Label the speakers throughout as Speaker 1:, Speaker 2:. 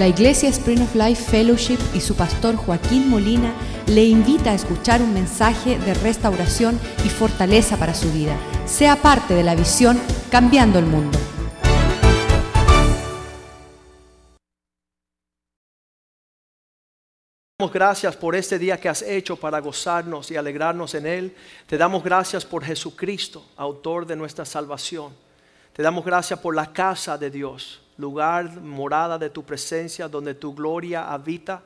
Speaker 1: La Iglesia Spring of Life Fellowship y su pastor Joaquín Molina le invita a escuchar un mensaje de restauración y fortaleza para su vida. Sea parte de la visión Cambiando el Mundo.
Speaker 2: damos gracias por este día que has hecho para gozarnos y alegrarnos en Él. Te damos gracias por Jesucristo, autor de nuestra salvación. Te damos gracias por la casa de Dios, lugar, morada de tu presencia, donde tu gloria habita,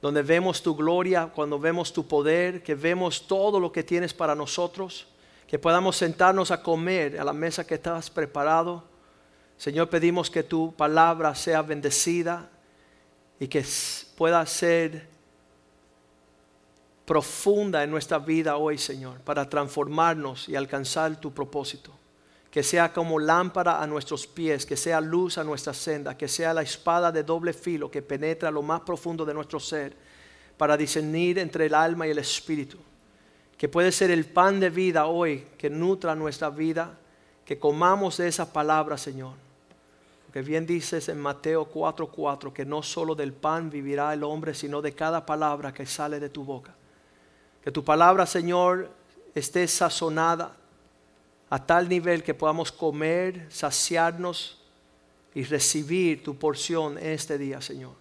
Speaker 2: donde vemos tu gloria, cuando vemos tu poder, que vemos todo lo que tienes para nosotros, que podamos sentarnos a comer a la mesa que estás preparado. Señor, pedimos que tu palabra sea bendecida y que pueda ser profunda en nuestra vida hoy, Señor, para transformarnos y alcanzar tu propósito. Que sea como lámpara a nuestros pies, que sea luz a nuestra senda, que sea la espada de doble filo que penetra lo más profundo de nuestro ser para discernir entre el alma y el espíritu. Que puede ser el pan de vida hoy que nutra nuestra vida, que comamos de esa palabra, Señor porque bien dices en Mateo 4:4 que no solo del pan vivirá el hombre, sino de cada palabra que sale de tu boca. Que tu palabra, Señor, esté sazonada a tal nivel que podamos comer, saciarnos y recibir tu porción este día, Señor.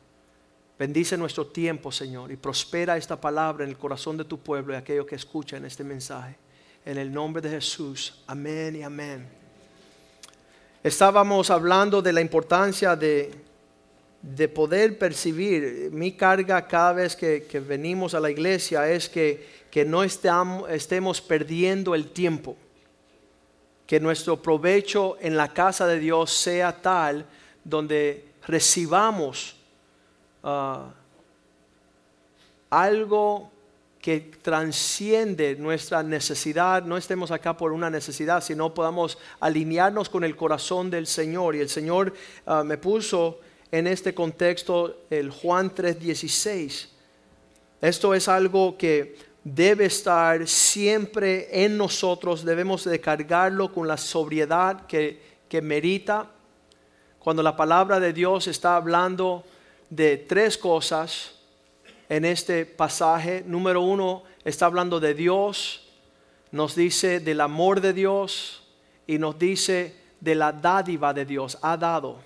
Speaker 2: Bendice nuestro tiempo, Señor, y prospera esta palabra en el corazón de tu pueblo y aquellos que escuchan este mensaje. En el nombre de Jesús. Amén y amén. Estábamos hablando de la importancia de, poder percibir. Mi carga cada vez que, venimos a la iglesia es que, que no estemos perdiendo el tiempo. Que nuestro provecho en la casa de Dios sea tal donde recibamos ah, algo que transciende nuestra necesidad, no estemos acá por una necesidad, sino podamos alinearnos con el corazón del Señor. Y el Señor ah, me puso en este contexto el Juan 3:16. Esto es algo que debe estar siempre en nosotros, debemos de cargarlo con la sobriedad que, que merita. Cuando la palabra de Dios está hablando de tres cosas, en este pasaje. Número uno, está hablando de Dios, nos dice del amor de Dios y nos dice de la dádiva de Dios, ha dado.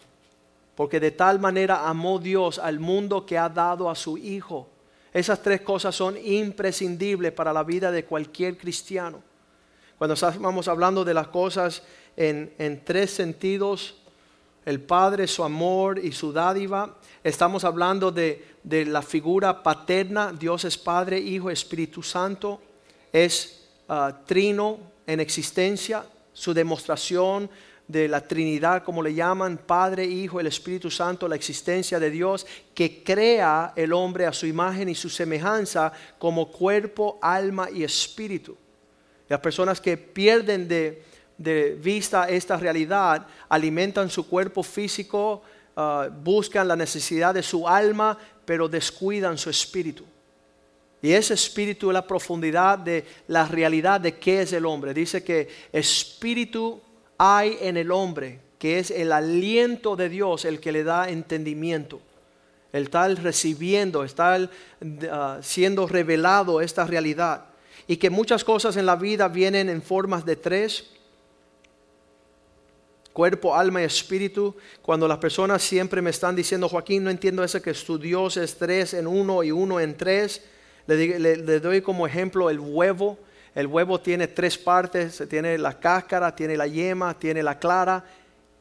Speaker 2: Porque de tal manera amó Dios al mundo que ha dado a su Hijo. Esas tres cosas son imprescindibles para la vida de cualquier cristiano. Cuando estamos hablando de las cosas en, en tres sentidos, el Padre, su amor y su dádiva, estamos hablando de de la figura paterna, Dios es Padre, Hijo, Espíritu Santo, es ah, trino en existencia, su demostración de la Trinidad, como le llaman, Padre, Hijo, el Espíritu Santo, la existencia de Dios, que crea el hombre a su imagen y su semejanza como cuerpo, alma y espíritu. Las personas que pierden de, de vista esta realidad alimentan su cuerpo físico, ah, buscan la necesidad de su alma, pero descuidan su espíritu. Y ese espíritu es la profundidad de la realidad de qué es el hombre. Dice que espíritu hay en el hombre, que es el aliento de Dios el que le da entendimiento. El tal recibiendo, está ah, siendo revelado esta realidad. Y que muchas cosas en la vida vienen en formas de tres cuerpo, alma y espíritu. Cuando las personas siempre me están diciendo, Joaquín, no entiendo eso que tu Dios es tres en uno y uno en tres. Le, doy como ejemplo el huevo. El huevo tiene tres partes, tiene la cáscara, tiene la yema, tiene la clara.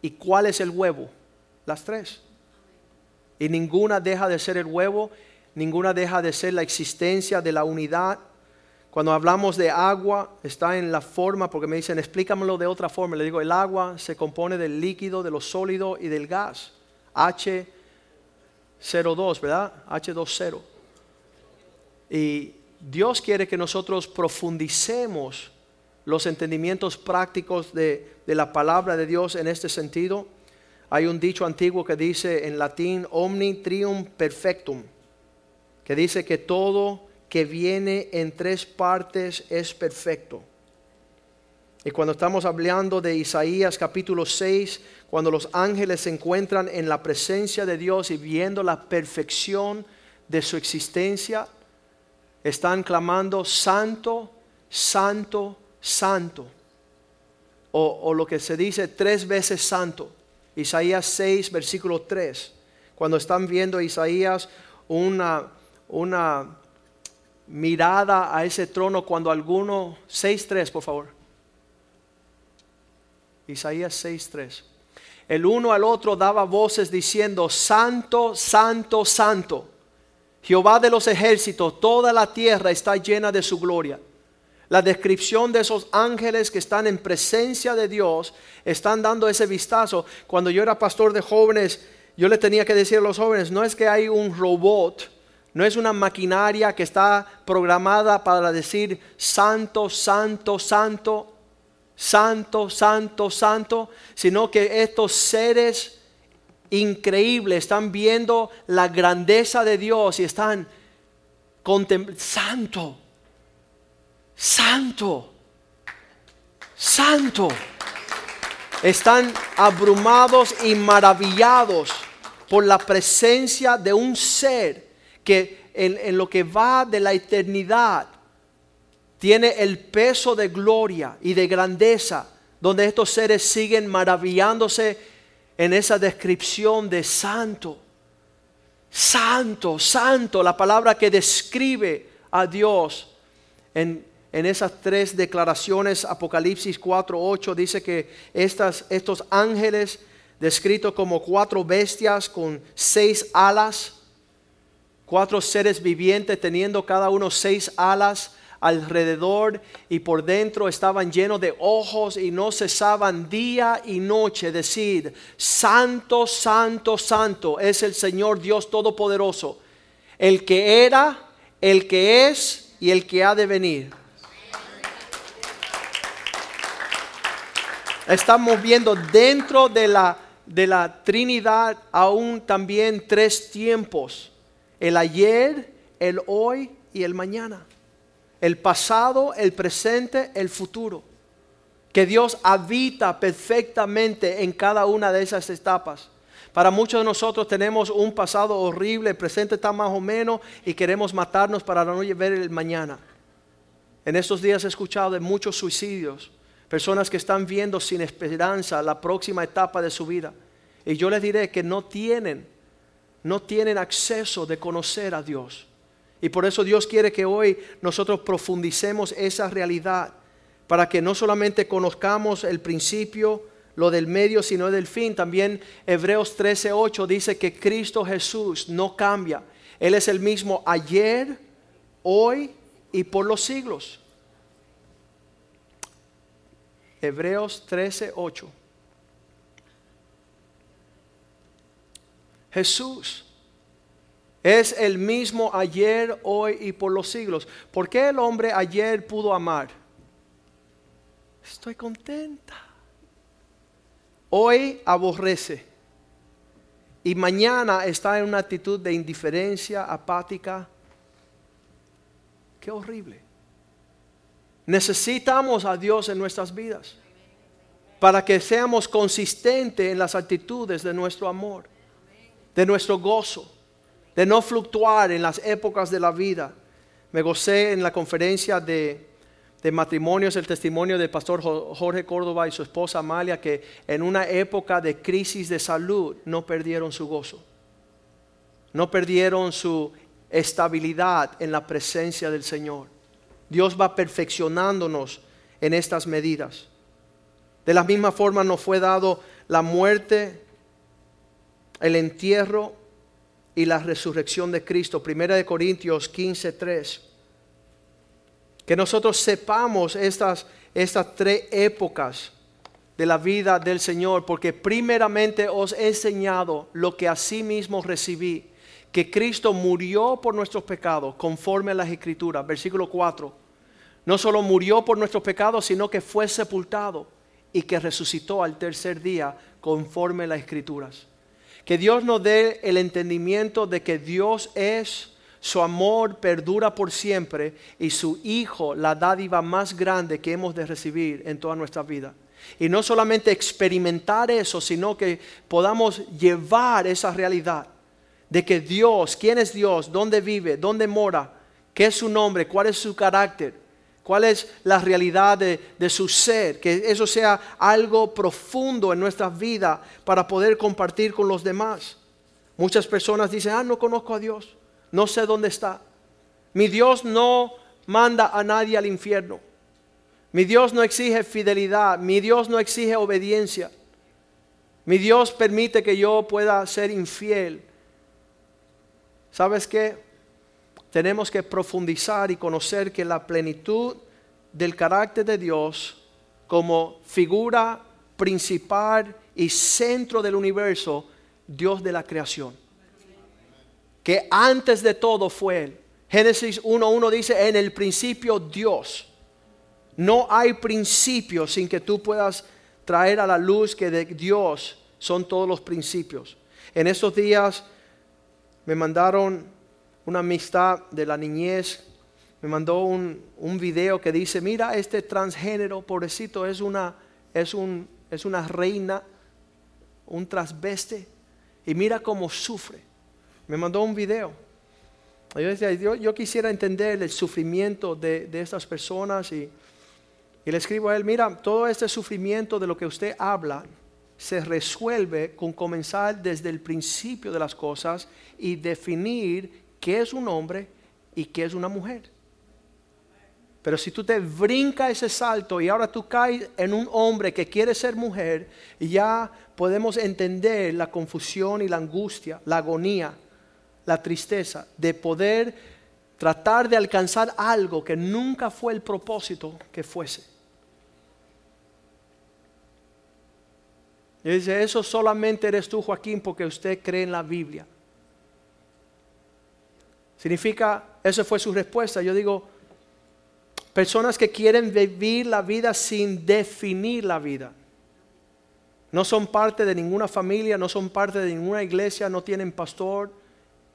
Speaker 2: ¿Y cuál es el huevo? Las tres. Y ninguna deja de ser el huevo, ninguna deja de ser la existencia de la unidad cuando hablamos de agua, está en la forma, porque me dicen, explícamelo de otra forma. Le digo, el agua se compone del líquido, de lo sólido y del gas. H02, ¿verdad? H20. Y Dios quiere que nosotros profundicemos los entendimientos prácticos de, de la palabra de Dios en este sentido. Hay un dicho antiguo que dice en latín, omni trium perfectum, que dice que todo que viene en tres partes es perfecto. Y cuando estamos hablando de Isaías capítulo 6, cuando los ángeles se encuentran en la presencia de Dios y viendo la perfección de su existencia, están clamando, santo, santo, santo. O, lo que se dice tres veces santo. Isaías 6, versículo 3. Cuando están viendo Isaías una, una mirada a ese trono cuando alguno, 6.3 por favor. Isaías 6.3. El uno al otro daba voces diciendo, Santo, Santo, Santo. Jehová de los ejércitos, toda la tierra está llena de su gloria. La descripción de esos ángeles que están en presencia de Dios están dando ese vistazo. Cuando yo era pastor de jóvenes, yo le tenía que decir a los jóvenes, no es que hay un robot, no es una maquinaria que está programada para decir santo, santo, santo, santo, santo, santo, sino que estos seres increíbles están viendo la grandeza de Dios y están contemplando, santo, santo, santo. Están abrumados y maravillados por la presencia de un ser que en, lo que va de la eternidad tiene el peso de gloria y de grandeza, donde estos seres siguen maravillándose en esa descripción de santo. Santo, santo, la palabra que describe a Dios en, esas tres declaraciones, Apocalipsis 4, 8, dice que estas, estos ángeles, descritos como cuatro bestias con seis alas, cuatro seres vivientes teniendo cada uno seis alas alrededor y por dentro estaban llenos de ojos y no cesaban día y noche decir, Santo, Santo, Santo es el Señor Dios Todopoderoso, el que era, el que es y el que ha de venir. Estamos viendo dentro de la, de la Trinidad aún también tres tiempos el ayer, el hoy y el mañana. El pasado, el presente, el futuro. Que Dios habita perfectamente en cada una de esas etapas. Para muchos de nosotros tenemos un pasado horrible, el presente está más o menos y queremos matarnos para no ver el mañana. En estos días he escuchado de muchos suicidios, personas que están viendo sin esperanza la próxima etapa de su vida. Y yo les diré que no tienen no tienen acceso de conocer a Dios. Y por eso Dios quiere que hoy nosotros profundicemos esa realidad para que no solamente conozcamos el principio, lo del medio, sino del fin. También Hebreos 13:8 dice que Cristo Jesús no cambia. Él es el mismo ayer, hoy y por los siglos. Hebreos 13:8. Jesús es el mismo ayer, hoy y por los siglos. ¿Por qué el hombre ayer pudo amar? Estoy contenta. Hoy aborrece. Y mañana está en una actitud de indiferencia, apática. Qué horrible. Necesitamos a Dios en nuestras vidas para que seamos consistentes en las actitudes de nuestro amor de nuestro gozo, de no fluctuar en las épocas de la vida. Me gocé en la conferencia de, matrimonios el testimonio del pastor Jorge Córdoba y su esposa Amalia que en una época de crisis de salud no perdieron su gozo, no perdieron su estabilidad en la presencia del Señor. Dios va perfeccionándonos en estas medidas. De la misma forma nos fue dado la muerte el entierro y la resurrección de Cristo. Primera de Corintios 15, 3. Que nosotros sepamos estas, estas tres épocas de la vida del Señor, porque primeramente os he enseñado lo que mismo recibí, que Cristo murió por nuestros pecados, conforme a las Escrituras. Versículo 4. No solo murió por nuestros pecados, sino que fue sepultado y que resucitó al tercer día, conforme a las Escrituras. Que Dios nos dé el entendimiento de que Dios es su amor perdura por siempre y su Hijo la dádiva más grande que hemos de recibir en toda nuestra vida. Y no solamente experimentar eso, sino que podamos llevar esa realidad de que Dios, quién es Dios, dónde vive, dónde mora, qué es su nombre, cuál es su carácter, cuál es la realidad de, su ser, que eso sea algo profundo en nuestra vida para poder compartir con los demás. Muchas personas dicen, ah, no conozco a Dios, no sé dónde está. Mi Dios no manda a nadie al infierno. Mi Dios no exige fidelidad, mi Dios no exige obediencia. Mi Dios permite que yo pueda ser infiel. ¿Sabes qué? Tenemos que profundizar y conocer que la plenitud del carácter de Dios como figura principal y centro del universo, Dios de la creación. Que antes de todo fue Él. Génesis 1.1 dice, en el principio Dios. No hay principio sin que tú puedas traer a la luz que de Dios son todos los principios. En estos días me mandaron una amistad de la niñez, me mandó un, un video que dice, mira, este transgénero, pobrecito, es una, es, un, es una reina, un transveste, y mira cómo sufre. Me mandó un video. Yo decía, yo, quisiera entender el sufrimiento de, de estas personas y y le escribo a él, mira, todo este sufrimiento de lo que usted habla se resuelve con comenzar desde el principio de las cosas y definir qué es un hombre y qué es una mujer. Pero si tú te brincas ese salto y ahora tú caes en un hombre que quiere ser mujer, ya podemos entender la confusión y la angustia, la agonía, la tristeza de poder tratar de alcanzar algo que nunca fue el propósito que fuese. Y dice, eso solamente eres tú, Joaquín, porque usted cree en la Biblia. Significa, esa fue su respuesta. Yo digo, personas que quieren vivir la vida sin definir la vida. No son parte de ninguna familia, no son parte de ninguna iglesia, no tienen pastor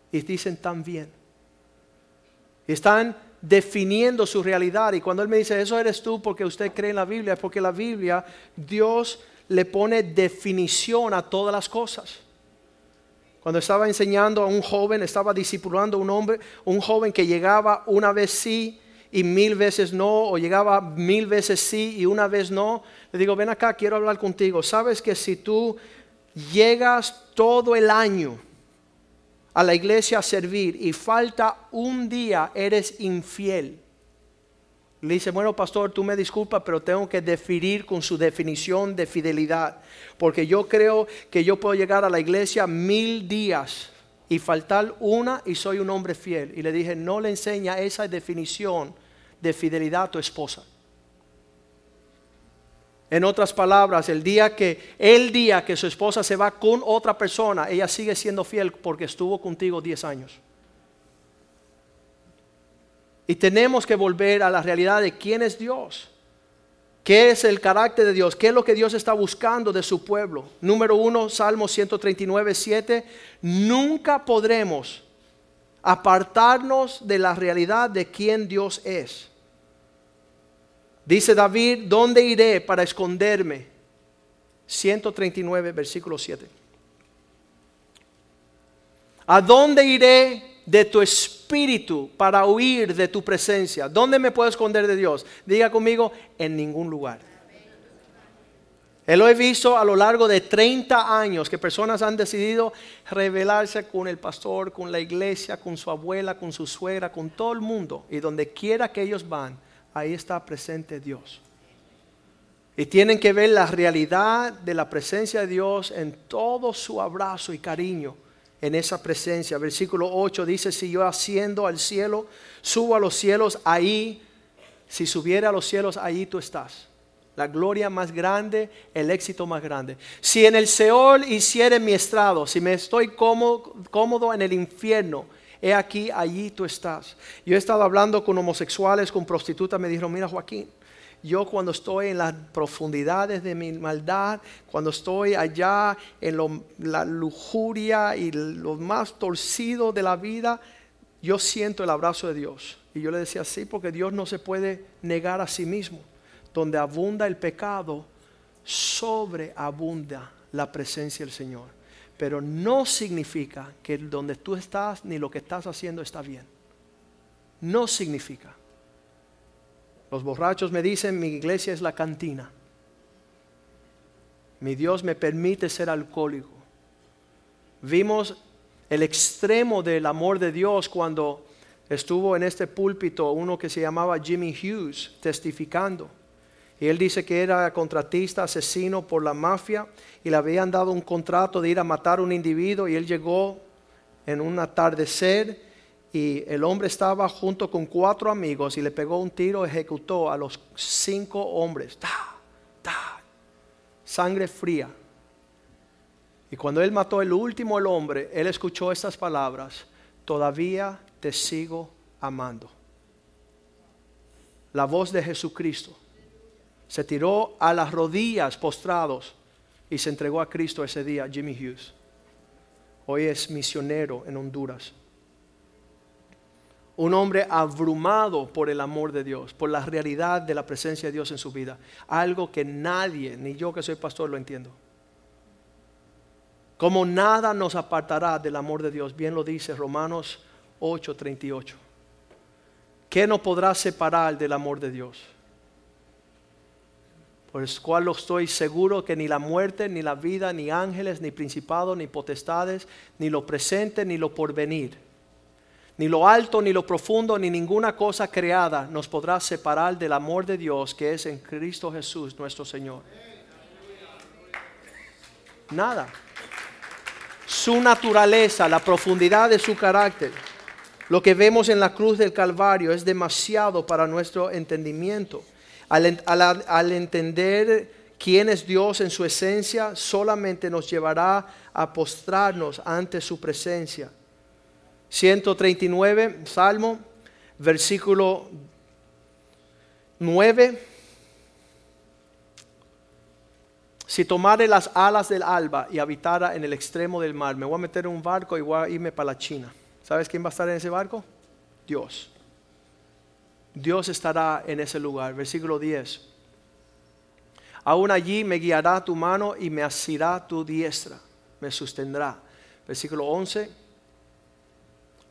Speaker 2: y dicen tan bien. Están definiendo su realidad. Y cuando Él me dice, eso eres tú porque usted cree en la Biblia, es porque la Biblia, Dios le pone definición a todas las cosas. Cuando estaba enseñando a un joven, estaba discipulando a un hombre, un joven que llegaba una vez sí y mil veces no, o llegaba mil veces sí y una vez no, le digo, ven acá, quiero hablar contigo. Sabes que si tú llegas todo el año a la iglesia a servir y falta un día, eres infiel. Le dice, bueno, pastor, tú me disculpas, pero tengo que definir con su definición de fidelidad. Porque yo creo que yo puedo llegar a la iglesia mil días y faltar una y soy un hombre fiel. Y le dije, no le enseña esa definición de fidelidad a tu esposa. En otras palabras, el día que el día que su esposa se va con otra persona, ella sigue siendo fiel porque estuvo contigo 10 años. Y tenemos que volver a la realidad de quién es Dios. ¿Qué es el carácter de Dios? ¿Qué es lo que Dios está buscando de su pueblo? Número uno, Salmo 139, 7. Nunca podremos apartarnos de la realidad de quién Dios es. Dice David, ¿dónde iré para esconderme? 139, versículo 7. ¿A dónde iré de tu espíritu para huir de tu presencia. ¿Dónde me puedo esconder de Dios? Diga conmigo, en ningún lugar. Él lo he visto a lo largo de 30 años que personas han decidido rebelarse con el pastor, con la iglesia, con su abuela, con su suegra, con todo el mundo. Y donde quiera que ellos van, ahí está presente Dios. Y tienen que ver la realidad de la presencia de Dios en todo su abrazo y cariño en esa presencia. Versículo 8 dice, si yo asciendo al cielo, subo a los cielos, ahí, si subiera a los cielos, ahí tú estás. La gloria más grande, el éxito más grande. Si en el Seol hiciere mi estrado, si me estoy cómodo, cómodo en el infierno, he aquí, allí tú estás. Yo he estado hablando con homosexuales, con prostitutas, me dijeron, mira Joaquín, yo cuando estoy en las profundidades de mi maldad, cuando estoy allá en la lujuria y lo más torcido de la vida, yo siento el abrazo de Dios. Y yo le decía, sí, porque Dios no se puede negar a sí mismo. Donde abunda el pecado, sobreabunda la presencia del Señor. Pero no significa que donde tú estás ni lo que estás haciendo está bien. No significa. Los borrachos me dicen, mi iglesia es la cantina. Mi Dios me permite ser alcohólico. Vimos el extremo del amor de Dios cuando estuvo en este púlpito uno que se llamaba Jimmy Hughes testificando. Y él dice que era contratista, asesino por la mafia y le habían dado un contrato de ir a matar a un individuo y él llegó en un atardecer y el hombre estaba junto con cuatro amigos y le pegó un tiro, ejecutó a los cinco hombres. Sangre fría. Y cuando él mató el último el hombre, él escuchó estas palabras, todavía te sigo amando. La voz de Jesucristo se tiró a las rodillas postrados y se entregó a Cristo ese día, Jimmy Hughes. Hoy es misionero en Honduras. Un hombre abrumado por el amor de Dios, por la realidad de la presencia de Dios en su vida. Algo que nadie, ni yo que soy pastor, lo entiendo. Como nada nos apartará del amor de Dios, bien lo dice Romanos 8:38. ¿Qué nos podrá separar del amor de Dios? Por el cual lo estoy seguro que ni la muerte, ni la vida, ni ángeles, ni principados, ni potestades, ni lo presente, ni lo porvenir, ni lo alto, ni lo profundo, ni ninguna cosa creada nos podrá separar del amor de Dios que es en Cristo Jesús nuestro Señor. Nada su naturaleza, la profundidad de su carácter. Lo que vemos en la cruz del Calvario es demasiado para nuestro entendimiento. Al, entender quién es Dios en su esencia, solamente nos llevará a postrarnos ante su presencia. 139, Salmo, versículo 9 Si tomare las alas del alba y habitara en el extremo del mar, me voy a meter en un barco y voy a irme para la China. ¿Sabes quién va a estar en ese barco? Dios. Dios estará en ese lugar. Versículo 10. Aún allí me guiará tu mano y me asirá tu diestra, me sostendrá. Versículo 11.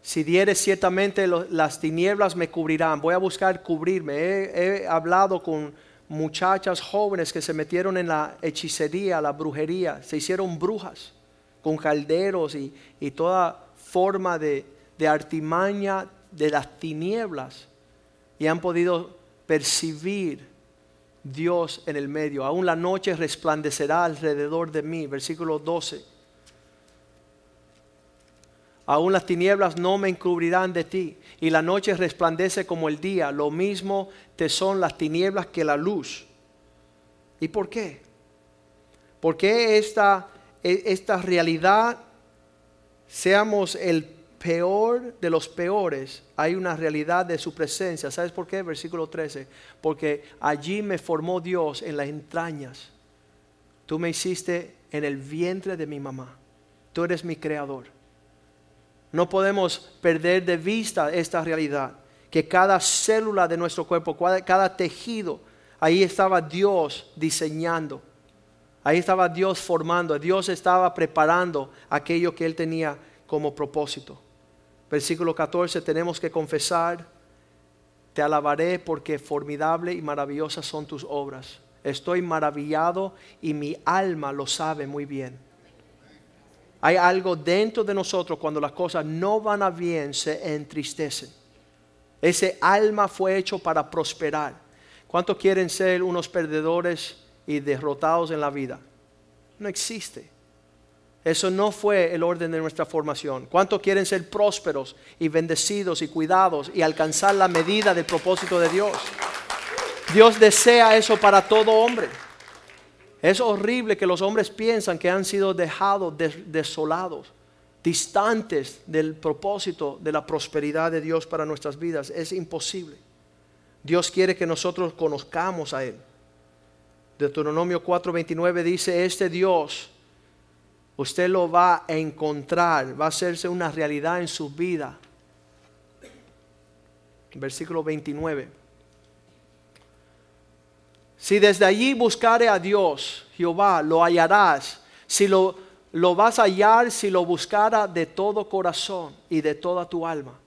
Speaker 2: Si dieres ciertamente las tinieblas me cubrirán. Voy a buscar cubrirme. he hablado con muchachas jóvenes que se metieron en la hechicería, la brujería, se hicieron brujas con calderos y, toda forma de, de artimaña de las tinieblas y han podido percibir Dios en el medio. Aún la noche resplandecerá alrededor de mí. Versículo 12. Aún las tinieblas no me encubrirán de ti, y la noche resplandece como el día. Lo mismo te son las tinieblas que la luz. ¿Y por qué? ¿Por qué esta, e, esta realidad, seamos el peor de los peores, hay una realidad de su presencia? ¿Sabes por qué? Versículo 13. Porque allí me formó Dios en las entrañas. Tú me hiciste en el vientre de mi mamá. Tú eres mi creador. No podemos perder de vista esta realidad, que cada célula de nuestro cuerpo, cada tejido, ahí estaba Dios diseñando, ahí estaba Dios formando, Dios estaba preparando aquello que Él tenía como propósito. Versículo 14, tenemos que confesar, te alabaré porque formidable y maravillosas son tus obras. Estoy maravillado y mi alma lo sabe muy bien. Hay algo dentro de nosotros cuando las cosas no van a bien, se entristecen. Ese alma fue hecho para prosperar. ¿Cuántos quieren ser unos perdedores y derrotados en la vida? No existe. Eso no fue el orden de nuestra formación. ¿Cuántos quieren ser prósperos y bendecidos y cuidados y alcanzar la medida del propósito de Dios? Dios desea eso para todo hombre. Es horrible que los hombres piensan que han sido dejados desolados, distantes del propósito de la prosperidad de Dios para nuestras vidas. Es imposible. Dios quiere que nosotros conozcamos a Él. Deuteronomio 4:29 dice, este Dios, usted lo va a encontrar, va a hacerse una realidad en su vida versículo 29. Si desde allí buscare a Dios, Jehová, lo hallarás. Si lo, lo vas a hallar, si lo buscara de todo corazón y de toda tu alma.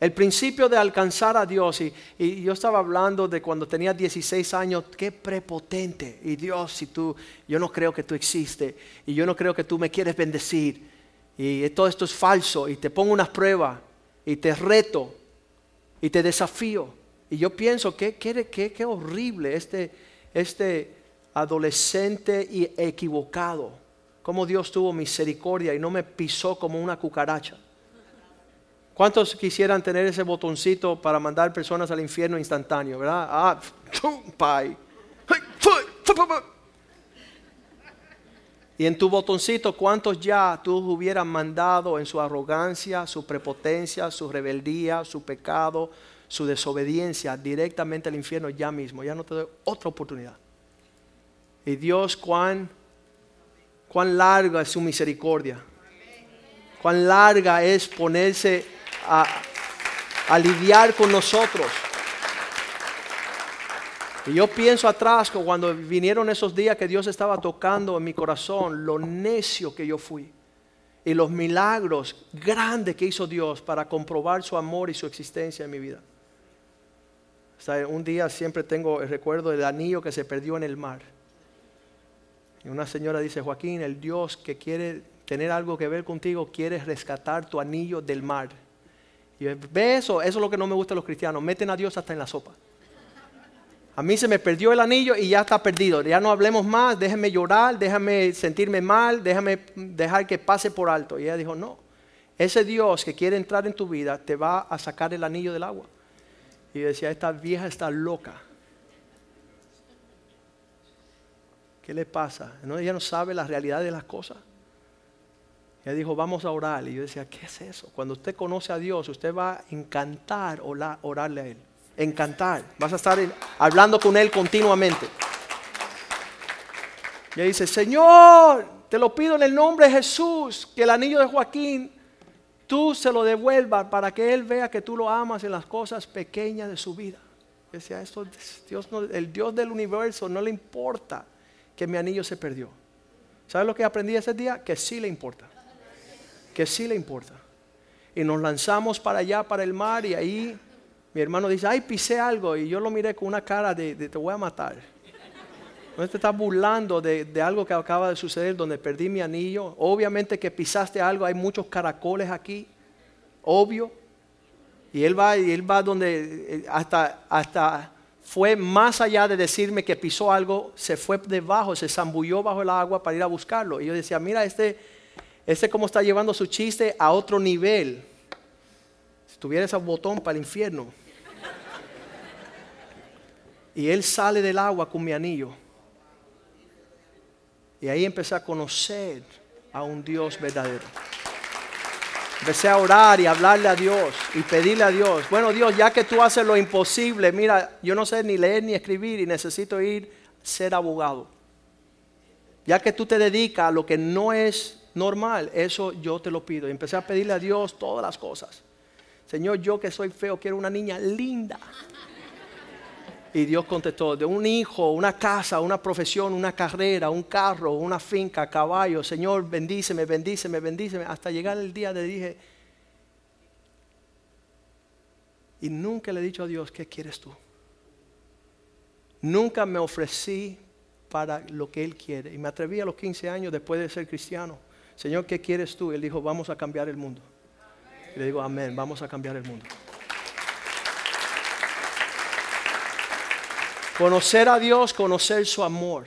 Speaker 2: El principio de alcanzar a Dios, y, yo estaba hablando de cuando tenía 16 años, qué prepotente. Y Dios, si tú, yo no creo que tú existes, y yo no creo que tú me quieres bendecir, y todo esto es falso, y te pongo unas pruebas, y te reto, y te desafío. Y yo pienso que qué horrible este, este adolescente y equivocado, como Dios tuvo misericordia y no me pisó como una cucaracha. ¿Cuántos quisieran tener ese botoncito para mandar personas al infierno instantáneo, verdad? Ah, pai. Y en tu botoncito, ¿cuántos ya tú hubieras mandado en su arrogancia, su prepotencia, su rebeldía, su pecado, su desobediencia directamente al infierno ya mismo? Ya no te doy otra oportunidad. Y Dios, cuán, cuán larga es su misericordia. Cuán larga es ponerse a, lidiar con nosotros. Y yo pienso atrás cuando vinieron esos días que Dios estaba tocando en mi corazón, lo necio que yo fui y los milagros grandes que hizo Dios para comprobar su amor y su existencia en mi vida. Un día siempre tengo el recuerdo del anillo que se perdió en el mar. Y una señora dice, Joaquín, el Dios que quiere tener algo que ver contigo quiere rescatar tu anillo del mar. Y ve eso, eso es lo que no me gusta de los cristianos, meten a Dios hasta en la sopa. A mí se me perdió el anillo y ya está perdido. Ya no hablemos más, déjame llorar, déjame sentirme mal, déjame dejar que pase por alto. Y ella dijo, no, ese Dios que quiere entrar en tu vida te va a sacar el anillo del agua. Y decía, esta vieja está loca. ¿Qué le pasa? ¿No? Ella no sabe la realidad de las cosas. Ella dijo, vamos a orar. Y yo decía, ¿qué es eso? Cuando usted conoce a Dios, usted va a encantar orarle a Él. Encantar. Vas a estar hablando con Él continuamente. Y ella dice, Señor, te lo pido en el nombre de Jesús, que el anillo de Joaquín tú se lo devuelvas para que Él vea que tú lo amas en las cosas pequeñas de su vida. Decía, esto, Dios el Dios del universo no le importa que mi anillo se perdió. ¿Sabes lo que aprendí ese día? Que sí le importa que sí le importa. Y nos lanzamos para allá, para el mar, y ahí mi hermano dice, ay, pisé algo, y yo lo miré con una cara de, te voy a matar. No te estás burlando de, algo que acaba de suceder donde perdí mi anillo. Obviamente que pisaste algo, hay muchos caracoles aquí, obvio. Y él va, y él va donde eh, hasta, hasta fue más allá de decirme que pisó algo, se fue debajo, se zambulló bajo el agua para ir a buscarlo. Y yo decía, mira, este, ese como está llevando su chiste a otro nivel. Si tuviera ese botón para el infierno. Y él sale del agua con mi anillo. Y ahí empecé a conocer a un Dios verdadero. Empecé a orar y hablarle a Dios y pedirle a Dios, bueno Dios, ya que tú haces lo imposible, mira, yo no sé ni leer ni escribir y necesito ir a ser abogado. Ya que tú te dedicas a lo que no es normal, eso yo te lo pido. Y empecé a pedirle a Dios todas las cosas. Señor, yo que soy feo, quiero una niña linda. Y Dios contestó, de un hijo, una casa, una profesión, una carrera, un carro, una finca, caballo. Señor, bendíceme, bendíceme, bendíceme. Hasta llegar el día de dije, y nunca le he dicho a Dios, ¿qué quieres tú? Nunca me ofrecí para lo que Él quiere. Y me atreví a los 15 años después de ser cristiano Señor, ¿qué quieres tú? Él dijo, vamos a cambiar el mundo. le digo, amén, vamos a cambiar el mundo. Conocer a Dios, conocer su amor,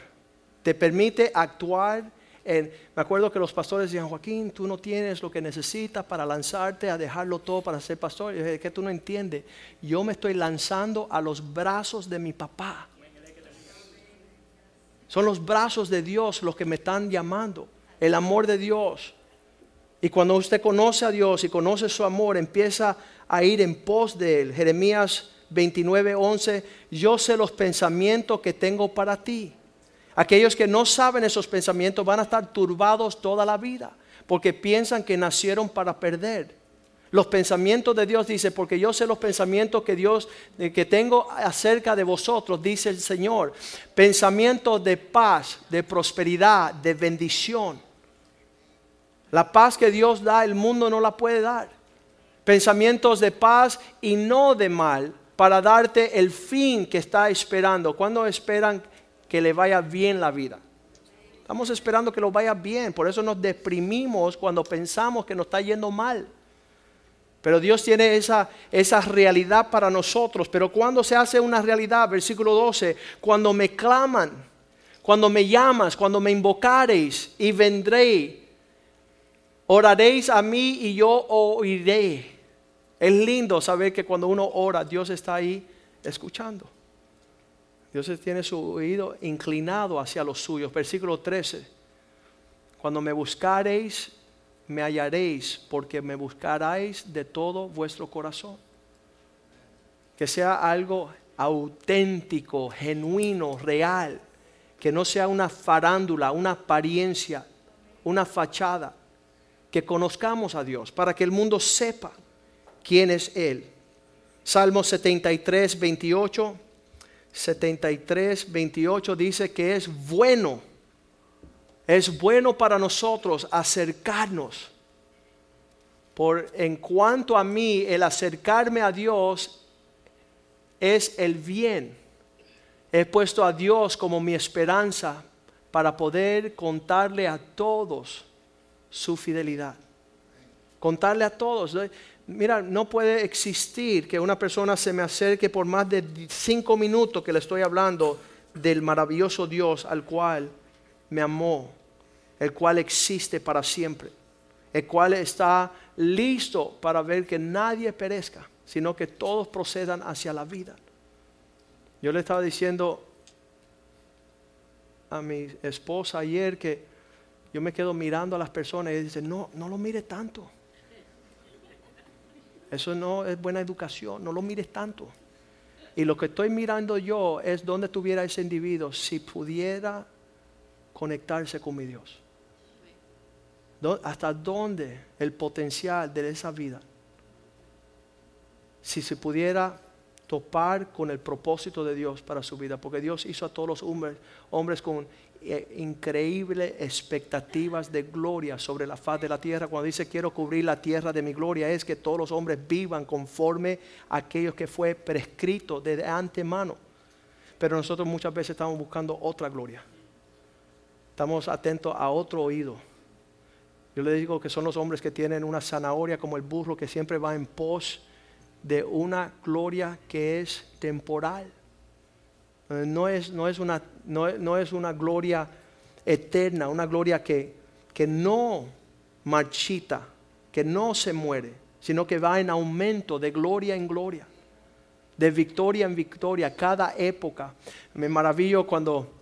Speaker 2: te permite actuar en... Me acuerdo que los pastores decían, Joaquín, tú no tienes lo que necesitas para lanzarte a dejarlo todo para ser pastor. Y dije, que tú no entiendes. Yo me estoy lanzando a los brazos de mi papá. Son los brazos de Dios los que me están llamando el amor de Dios. Y cuando usted conoce a Dios y conoce su amor, empieza a ir en pos de él. Jeremías 29, 11, yo sé los pensamientos que tengo para ti. Aquellos que no saben esos pensamientos van a estar turbados toda la vida, porque piensan que nacieron para perder. Los pensamientos de Dios dice, porque yo sé los pensamientos que Dios que tengo acerca de vosotros, dice el Señor, pensamientos de paz, de prosperidad, de bendición. La paz que Dios da, el mundo no la puede dar. Pensamientos de paz y no de mal, para darte el fin que está esperando. ¿Cuándo esperan que le vaya bien la vida? Estamos esperando que lo vaya bien, por eso nos deprimimos cuando pensamos que nos está yendo mal. Pero Dios tiene esa, esa realidad para nosotros. Pero cuando se hace una realidad, versículo 12, cuando me claman, cuando me llamas, cuando me invocareis y vendré, oraréis a mí y yo oiré. Es lindo saber que cuando uno ora, Dios está ahí escuchando. Dios tiene su oído inclinado hacia los suyos. Versículo 13. Cuando me buscareis, me hallaréis, porque me buscaréis de todo vuestro corazón. Que sea algo auténtico, genuino, real. Que no sea una farándula, una apariencia, una fachada. Que conozcamos a Dios para que el mundo sepa quién es Él. Salmo 73, 28. 73, 28 dice que es bueno, es bueno para nosotros acercarnos. Por en cuanto a mí, el acercarme a Dios es el bien. He puesto a Dios como mi esperanza para poder contarle a todos su fidelidad. Contarle a todos. Mira, no puede existir que una persona se me acerque por más de cinco minutos que le estoy hablando del maravilloso Dios al cual me amó, el cual existe para siempre, el cual está listo para ver que nadie perezca, sino que todos procedan hacia la vida. Yo le estaba diciendo a mi esposa ayer que yo me quedo mirando a las personas y dice, no, no lo mire tanto. Eso no es buena educación, no lo mires tanto. Y lo que estoy mirando yo es dónde tuviera ese individuo si pudiera conectarse con mi Dios. ¿Hasta dónde el potencial de esa vida? Si se pudiera topar con el propósito de Dios para su vida, porque Dios hizo a todos los hombres, hombres con eh, increíbles expectativas de gloria sobre la faz de la tierra. Cuando dice quiero cubrir la tierra de mi gloria, es que todos los hombres vivan conforme a aquellos que fue prescrito de antemano. Pero nosotros muchas veces estamos buscando otra gloria. Estamos atentos a otro oído. Yo le digo que son los hombres que tienen una zanahoria como el burro que siempre va en pos de una gloria que es temporal. Eh, no es, no es, una, no, es una gloria eterna, una gloria que, que no marchita, que no se muere, sino que va en aumento de gloria en gloria, de victoria en victoria, cada época. Me maravillo cuando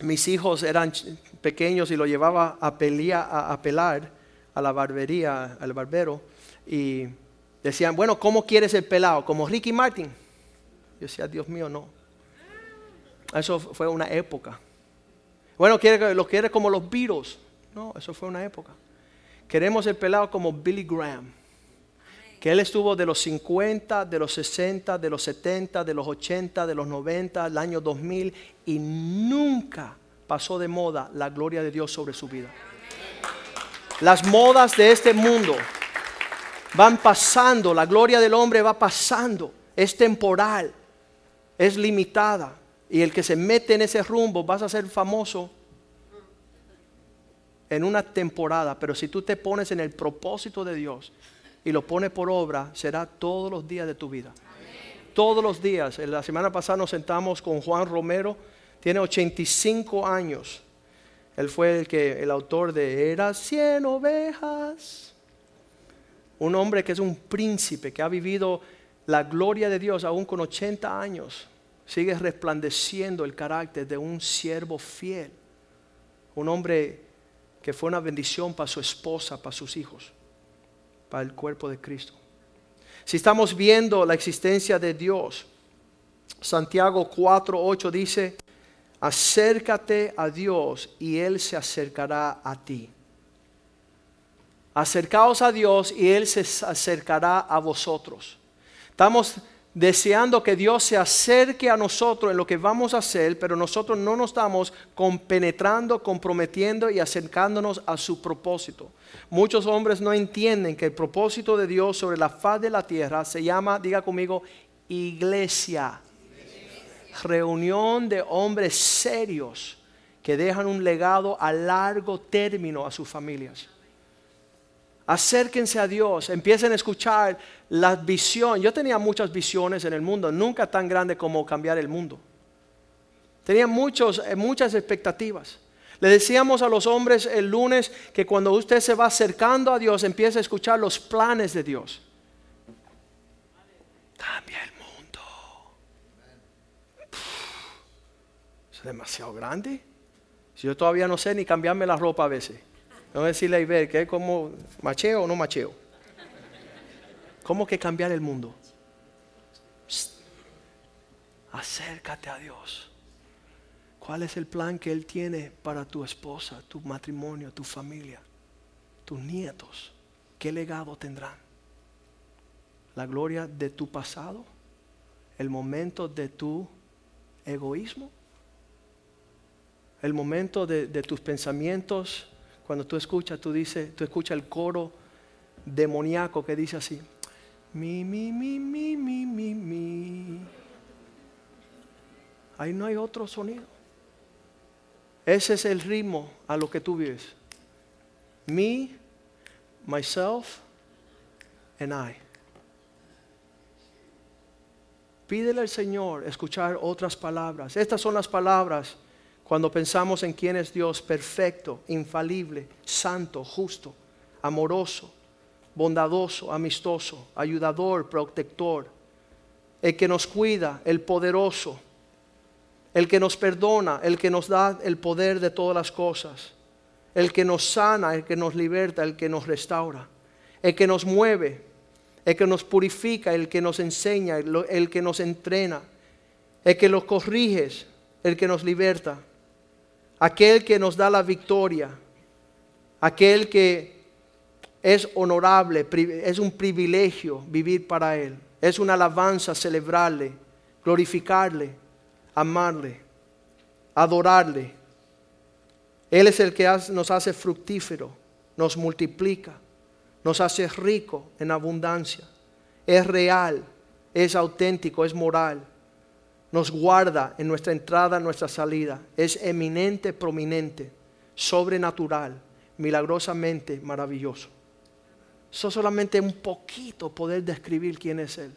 Speaker 2: mis hijos eran pequeños y lo llevaba a, a, a pelar a la barbería, al barbero, y decían, bueno, ¿cómo quieres el pelado? ¿Como Ricky Martin? Yo decía, Dios mío, no. Eso fue una época. Bueno, lo quiere como los Beatles. No, eso fue una época. Queremos el pelado como Billy Graham. Que él estuvo de los 50, de los 60, de los 70, de los 80, de los 90, el año 2000 y nunca pasó de moda la gloria de Dios sobre su vida. Las modas de este mundo van pasando, la gloria del hombre va pasando, es temporal, es limitada. Y el que se mete en ese rumbo vas a ser famoso en una temporada, pero si tú te pones en el propósito de Dios y lo pones por obra, será todos los días de tu vida. Todos los días. La semana pasada nos sentamos con Juan Romero, tiene 85 años. Él fue el, que, el autor de Era 100 ovejas. Un hombre que es un príncipe, que ha vivido la gloria de Dios aún con 80 años sigue resplandeciendo el carácter de un siervo fiel, un hombre que fue una bendición para su esposa, para sus hijos, para el cuerpo de Cristo. Si estamos viendo la existencia de Dios, Santiago 4:8 dice, acércate a Dios y Él se acercará a ti. Acercaos a Dios y Él se acercará a vosotros. Estamos deseando que Dios se acerque a nosotros en lo que vamos a hacer, pero nosotros no nos estamos compenetrando, comprometiendo y acercándonos a su propósito. Muchos hombres no entienden que el propósito de Dios sobre la faz de la tierra se llama, diga conmigo, iglesia. Reunión de hombres serios que dejan un legado a largo término a sus familias. Acérquense a Dios, empiecen a escuchar la visión. Yo tenía muchas visiones en el mundo, nunca tan grande como cambiar el mundo. Tenía muchos, eh, muchas expectativas. Le decíamos a los hombres el lunes que cuando usted se va acercando a Dios, empieza a escuchar los planes de Dios. Cambia el mundo. es demasiado grande. Si yo todavía no sé ni cambiarme la ropa a veces. No decirle a Iber que es como macheo o no macheo. ¿Cómo que cambiar el mundo? Acércate a Dios. ¿Cuál es el plan que Él tiene para tu esposa, tu matrimonio, tu familia, tus nietos? ¿Qué legado tendrán? ¿La gloria de tu pasado? ¿El momento de tu egoísmo? ¿El momento de tus pensamientos cuando tú escuchas, tú dices, tú escuchas el coro demoníaco que dice así: Mi, mi, mi, mi, mi, mi, mi. Ahí no hay otro sonido. Ese es el ritmo a lo que tú vives. Me, myself, and I. Pídele al Señor escuchar otras palabras. Estas son las palabras cuando pensamos en quién es Dios perfecto, infalible, santo, justo, amoroso, bondadoso, amistoso, ayudador, protector, el que nos cuida, el poderoso, el que nos perdona, el que nos da el poder de todas las cosas, el que nos sana, el que nos liberta, el que nos restaura, el que nos mueve, el que nos purifica, el que nos enseña, el, que nos entrena, el que nos corrige, el que nos liberta aquel que nos da la victoria, aquel que es honorable, es un privilegio vivir para Él, es una alabanza celebrarle, glorificarle, amarle, adorarle. Él es el que nos hace fructífero, nos multiplica, nos hace rico en abundancia, es real, es auténtico, es moral nos guarda en nuestra entrada, en nuestra salida. Es eminente, prominente, sobrenatural, milagrosamente maravilloso. Eso solamente un poquito poder describir quién es Él.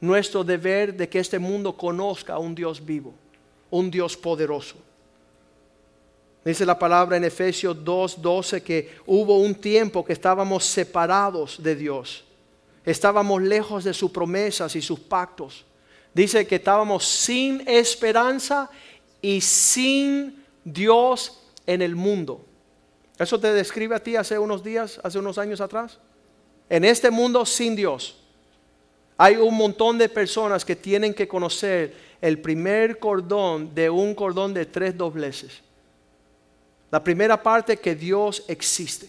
Speaker 2: Nuestro deber de que este mundo conozca a un Dios vivo, un Dios poderoso. Dice la palabra en Efesios 2:12 que hubo un tiempo que estábamos separados de Dios. Estábamos lejos de sus promesas y sus pactos dice que estábamos sin esperanza y sin Dios en el mundo. ¿Eso te describe a ti hace unos días, hace unos años atrás? En este mundo sin Dios. Hay un montón de personas que tienen que conocer el primer cordón de un cordón de tres dobleces. La primera parte que Dios existe.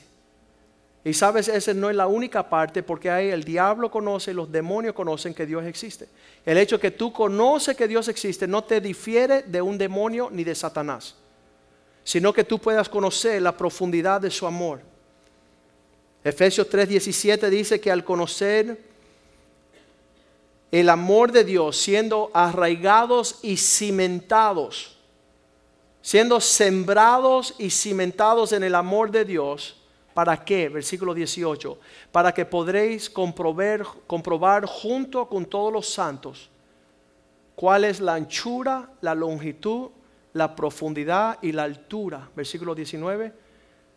Speaker 2: Y sabes, esa no es la única parte porque ahí el diablo conoce, los demonios conocen que Dios existe. El hecho que tú conoces que Dios existe no te difiere de un demonio ni de Satanás, sino que tú puedas conocer la profundidad de su amor. Efesios 3:17 dice que al conocer el amor de Dios, siendo arraigados y cimentados, siendo sembrados y cimentados en el amor de Dios, ¿Para qué? Versículo 18. Para que podréis comprobar, junto con todos los santos cuál es la anchura, la longitud, la profundidad y la altura. Versículo 19.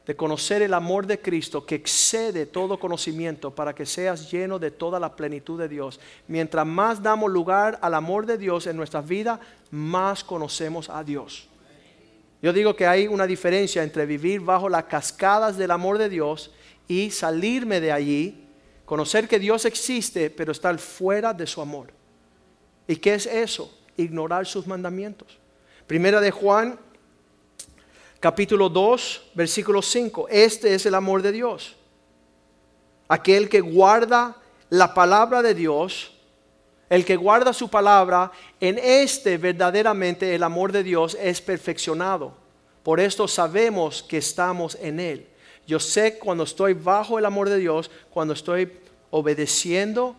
Speaker 2: De conocer el amor de Cristo que excede todo conocimiento para que seas lleno de toda la plenitud de Dios. Mientras más damos lugar al amor de Dios en nuestras vidas, más conocemos a Dios. Yo digo que hay una diferencia entre vivir bajo las cascadas del amor de Dios y salirme de allí, conocer que Dios existe, pero estar fuera de su amor. ¿Y qué es eso? Ignorar sus mandamientos. Primera de Juan, capítulo 2, versículo 5. Este es el amor de Dios. aquel que guarda la palabra de Dios, el que guarda su palabra, en este verdaderamente el amor de Dios es perfeccionado. Por esto sabemos que estamos en Él. Yo sé cuando estoy bajo el amor de Dios, cuando estoy obedeciendo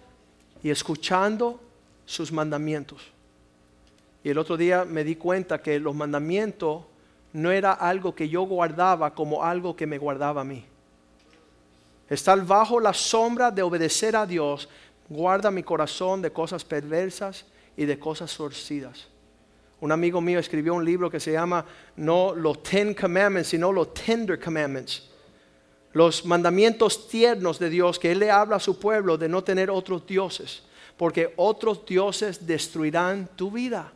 Speaker 2: y escuchando sus mandamientos. Y el otro día me di cuenta que los mandamientos no era algo que yo guardaba como algo que me guardaba a mí. Estar bajo la sombra de obedecer a Dios guarda mi corazón de cosas perversas y de cosas torcidas. Un amigo mío escribió un libro que se llama no los Ten Commandments, sino los Tender Commandments. Los mandamientos tiernos de Dios que Él le habla a su pueblo de no tener otros dioses, porque otros dioses destruirán tu vida,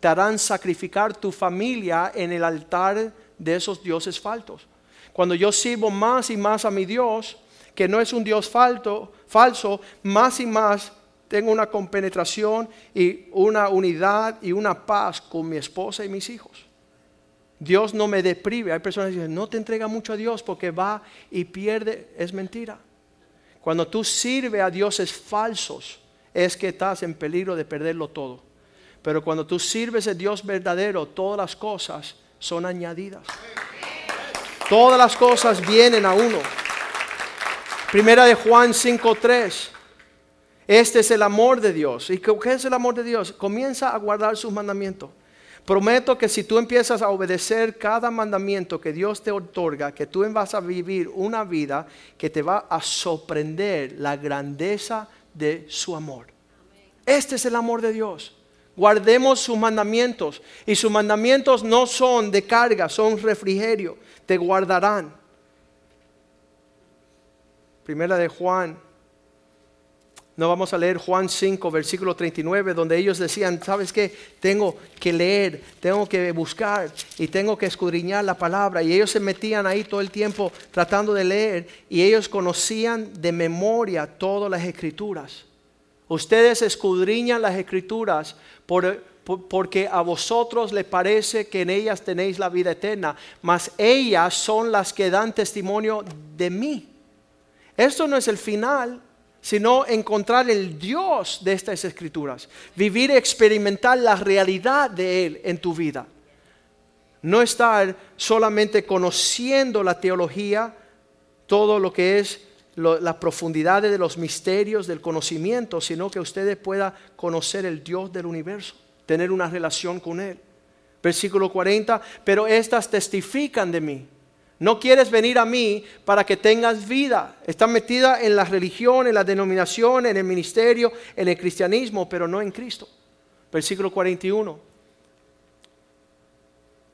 Speaker 2: te harán sacrificar tu familia en el altar de esos dioses falsos. Cuando yo sirvo más y más a mi Dios, que no es un Dios falso, más y más tengo una compenetración y una unidad y una paz con mi esposa y mis hijos. Dios no me deprive. Hay personas que dicen, no te entrega mucho a Dios porque va y pierde. Es mentira. Cuando tú sirves a dioses falsos, es que estás en peligro de perderlo todo. Pero cuando tú sirves a Dios verdadero, todas las cosas son añadidas. Todas las cosas vienen a uno. Primera de Juan 5.3. Este es el amor de Dios. ¿Y qué es el amor de Dios? Comienza a guardar sus mandamientos. Prometo que si tú empiezas a obedecer cada mandamiento que Dios te otorga, que tú vas a vivir una vida que te va a sorprender la grandeza de su amor. Este es el amor de Dios. Guardemos sus mandamientos. Y sus mandamientos no son de carga, son refrigerio. Te guardarán. Primera de Juan. No vamos a leer Juan 5, versículo 39, donde ellos decían, ¿sabes qué? Tengo que leer, tengo que buscar y tengo que escudriñar la palabra. Y ellos se metían ahí todo el tiempo tratando de leer y ellos conocían de memoria todas las escrituras. Ustedes escudriñan las escrituras porque a vosotros les parece que en ellas tenéis la vida eterna, mas ellas son las que dan testimonio de mí. Esto no es el final, sino encontrar el Dios de estas escrituras, vivir y experimentar la realidad de Él en tu vida. No estar solamente conociendo la teología, todo lo que es las profundidades de los misterios del conocimiento, sino que ustedes puedan conocer el Dios del universo, tener una relación con Él. Versículo 40, pero estas testifican de mí. No quieres venir a mí para que tengas vida. Estás metida en la religión, en la denominación, en el ministerio, en el cristianismo, pero no en Cristo. Versículo 41.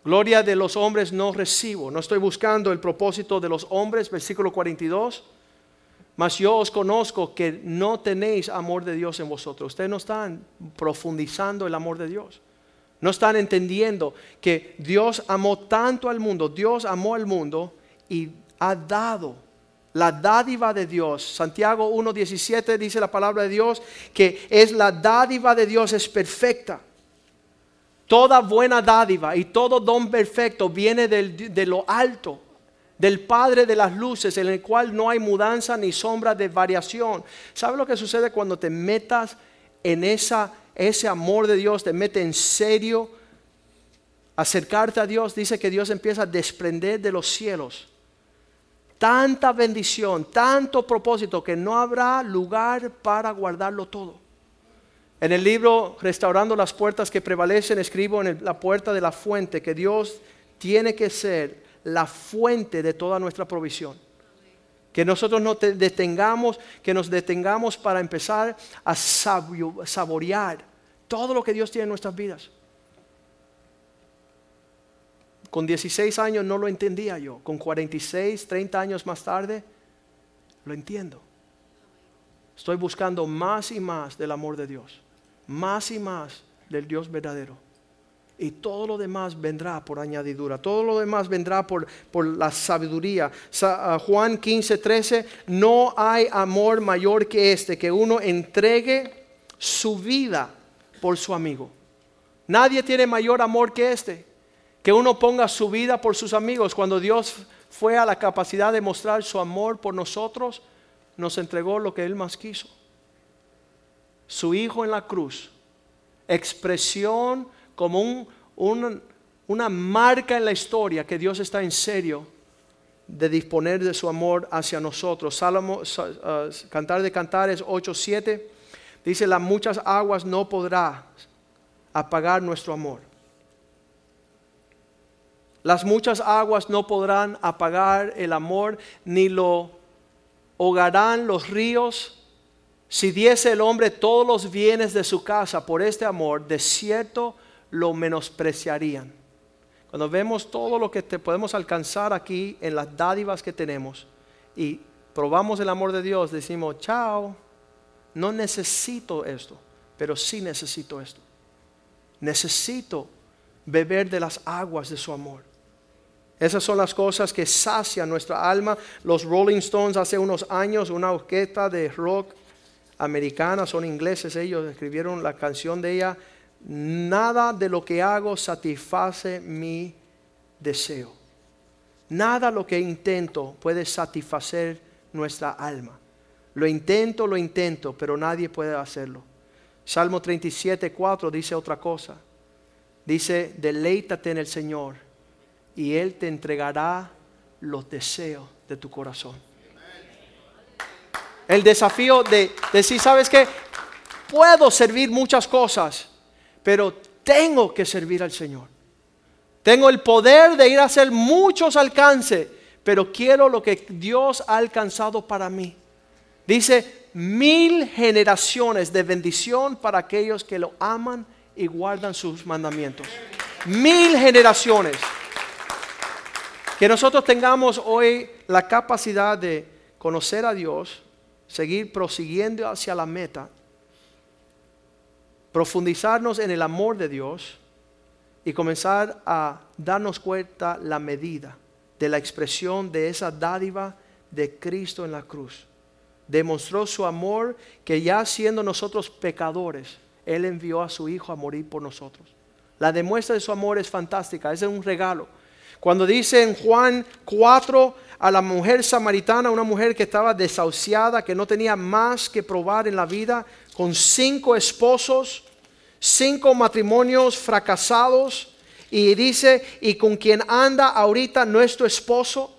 Speaker 2: Gloria de los hombres no recibo. No estoy buscando el propósito de los hombres. Versículo 42. Mas yo os conozco que no tenéis amor de Dios en vosotros. Ustedes no están profundizando el amor de Dios. No están entendiendo que Dios amó tanto al mundo, Dios amó al mundo y ha dado la dádiva de Dios. Santiago 1.17 dice la palabra de Dios que es la dádiva de Dios, es perfecta. Toda buena dádiva y todo don perfecto viene de lo alto, del Padre de las luces, en el cual no hay mudanza ni sombra de variación. ¿Sabe lo que sucede cuando te metas en esa ese amor de Dios te mete en serio, acercarte a Dios, dice que Dios empieza a desprender de los cielos tanta bendición, tanto propósito que no habrá lugar para guardarlo todo. En el libro Restaurando las puertas que prevalecen, escribo en la puerta de la fuente que Dios tiene que ser la fuente de toda nuestra provisión. Que nosotros no detengamos, que nos detengamos para empezar a saborear todo lo que Dios tiene en nuestras vidas. Con 16 años no lo entendía yo. Con 46, 30 años más tarde, lo entiendo. Estoy buscando más y más del amor de Dios. Más y más del Dios verdadero y todo lo demás vendrá por añadidura, todo lo demás vendrá por, por la sabiduría. Ah, Juan 15, 13, no hay amor mayor que este, que uno entregue su vida por su amigo. Nadie tiene mayor amor que este, que uno ponga su vida por sus amigos. Cuando Dios fue a la capacidad de mostrar su amor por nosotros, nos entregó lo que Él más quiso. Su Hijo en la cruz. Expresión como una marca en la historia que Dios está en serio de disponer de su amor hacia nosotros. Salmo, uh, Cantar de Cantares 8:7 dice: Las muchas aguas no podrá apagar nuestro amor. Las muchas aguas no podrán apagar el amor, ni lo ahogarán los ríos. Si diese el hombre todos los bienes de su casa por este amor, de cierto lo menospreciarían. Cuando vemos todo lo que te podemos alcanzar aquí en las dádivas que tenemos y probamos el amor de Dios, decimos, chao, no necesito esto, pero sí necesito esto. Necesito beber de las aguas de su amor. Esas son las cosas que sacian nuestra alma. Los Rolling Stones hace unos años, una orquesta de rock americana, son ingleses ellos, escribieron la canción de ella, Nada de lo que hago satisface mi deseo. Nada lo que intento puede satisfacer nuestra alma. Lo intento, lo intento, pero nadie puede hacerlo. Salmo 37, 4 dice otra cosa. Dice, deleítate en el Señor y Él te entregará los deseos de tu corazón. El desafío de decir, ¿sabes qué? Puedo servir muchas cosas, pero tengo que servir al Señor. Tengo el poder de ir a hacer muchos alcances, pero quiero lo que Dios ha alcanzado para mí. Dice, mil generaciones de bendición para aquellos que lo aman y guardan sus mandamientos. Mil generaciones. Que nosotros tengamos hoy la capacidad de conocer a Dios, seguir prosiguiendo hacia la meta, profundizarnos en el amor de Dios y comenzar a darnos cuenta la medida de la expresión de esa dádiva de Cristo en la cruz. Demostró su amor que ya siendo nosotros pecadores, Él envió a su Hijo a morir por nosotros. La demuestra de su amor es fantástica, es un regalo. Cuando dice en Juan 4 a la mujer samaritana, una mujer que estaba desahuciada, que no tenía más que probar en la vida, con cinco esposos, cinco matrimonios fracasados, y dice, y con quien anda ahorita nuestro esposo.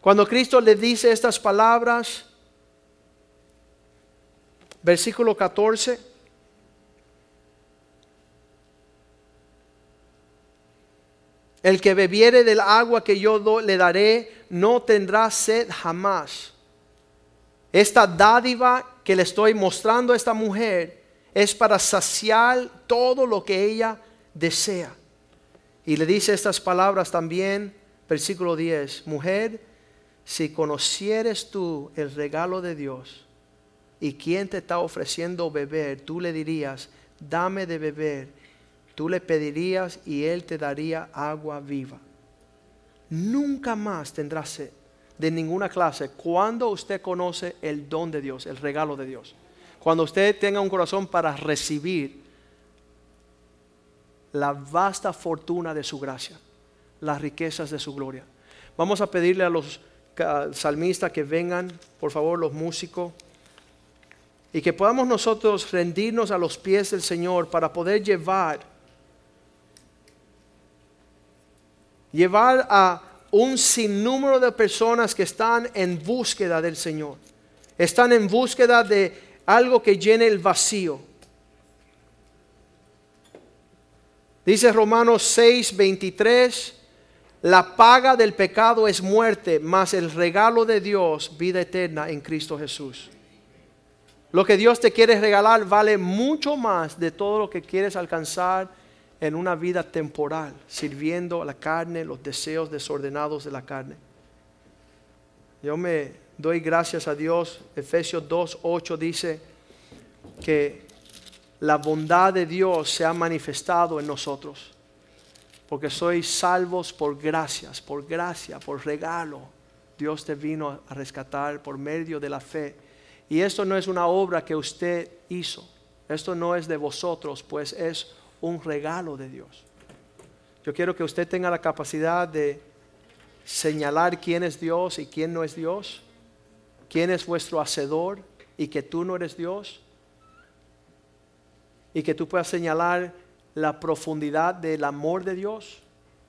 Speaker 2: Cuando Cristo le dice estas palabras, versículo 14, El que bebiere del agua que yo le daré no tendrá sed jamás. Esta dádiva que le estoy mostrando a esta mujer es para saciar todo lo que ella desea. Y le dice estas palabras también, versículo 10, mujer, si conocieres tú el regalo de Dios y quien te está ofreciendo beber, tú le dirías, dame de beber tú le pedirías y él te daría agua viva. Nunca más tendrás sed de ninguna clase cuando usted conoce el don de Dios, el regalo de Dios. Cuando usted tenga un corazón para recibir la vasta fortuna de su gracia, las riquezas de su gloria. Vamos a pedirle a los salmistas que vengan, por favor, los músicos, y que podamos nosotros rendirnos a los pies del Señor para poder llevar llevar a un sinnúmero de personas que están en búsqueda del Señor. Están en búsqueda de algo que llene el vacío. Dice Romanos 6, 23, la paga del pecado es muerte, mas el regalo de Dios, vida eterna en Cristo Jesús. Lo que Dios te quiere regalar vale mucho más de todo lo que quieres alcanzar en una vida temporal, sirviendo a la carne, los deseos desordenados de la carne. Yo me doy gracias a Dios. Efesios 2, 8 dice que la bondad de Dios se ha manifestado en nosotros. Porque sois salvos por gracias, por gracia, por regalo. Dios te vino a rescatar por medio de la fe. Y esto no es una obra que usted hizo. Esto no es de vosotros, pues es un regalo de Dios. Yo quiero que usted tenga la capacidad de señalar quién es Dios y quién no es Dios. Quién es vuestro hacedor y que tú no eres Dios. Y que tú puedas señalar la profundidad del amor de Dios,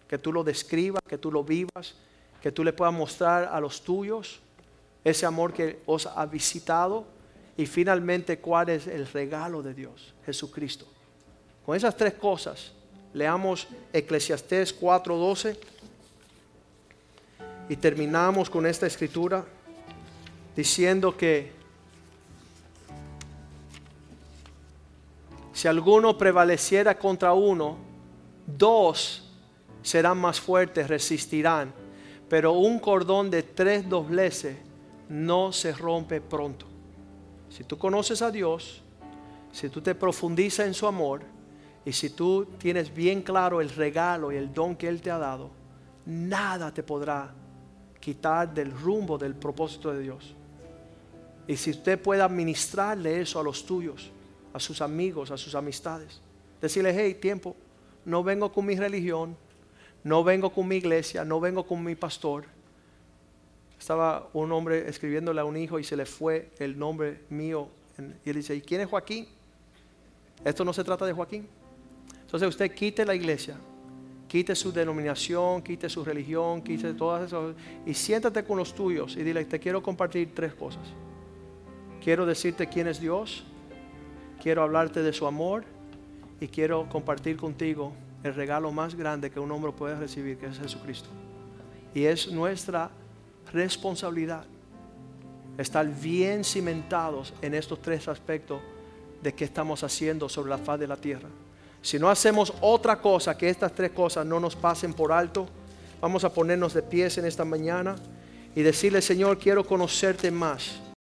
Speaker 2: que tú lo describas, que tú lo vivas, que tú le puedas mostrar a los tuyos ese amor que os ha visitado y finalmente cuál es el regalo de Dios, Jesucristo. Con esas tres cosas, leamos Eclesiastés 4:12 y terminamos con esta escritura diciendo que si alguno prevaleciera contra uno, dos serán más fuertes, resistirán, pero un cordón de tres dobleces no se rompe pronto. Si tú conoces a Dios, si tú te profundizas en su amor y si tú tienes bien claro el regalo y el don que Él te ha dado, nada te podrá quitar del rumbo del propósito de Dios. Y si usted puede administrarle eso a los tuyos, a sus amigos, a sus amistades, decirle, hey, tiempo, no vengo con mi religión, no vengo con mi iglesia, no vengo con mi pastor. Estaba un hombre escribiéndole a un hijo y se le fue el nombre mío. Y él dice, ¿y quién es Joaquín? Esto no se trata de Joaquín. Entonces usted quite la iglesia, quite su denominación, quite su religión, quite todas esas y siéntate con los tuyos y dile, te quiero compartir tres cosas. Quiero decirte quién es Dios, quiero hablarte de su amor y quiero compartir contigo el regalo más grande que un hombre puede recibir, que es Jesucristo. Y es nuestra responsabilidad estar bien cimentados en estos tres aspectos de qué estamos haciendo sobre la faz de la tierra. Si no hacemos otra cosa que estas tres cosas no nos pasen por alto, vamos a ponernos de pies en esta mañana y decirle, Señor, quiero conocerte más.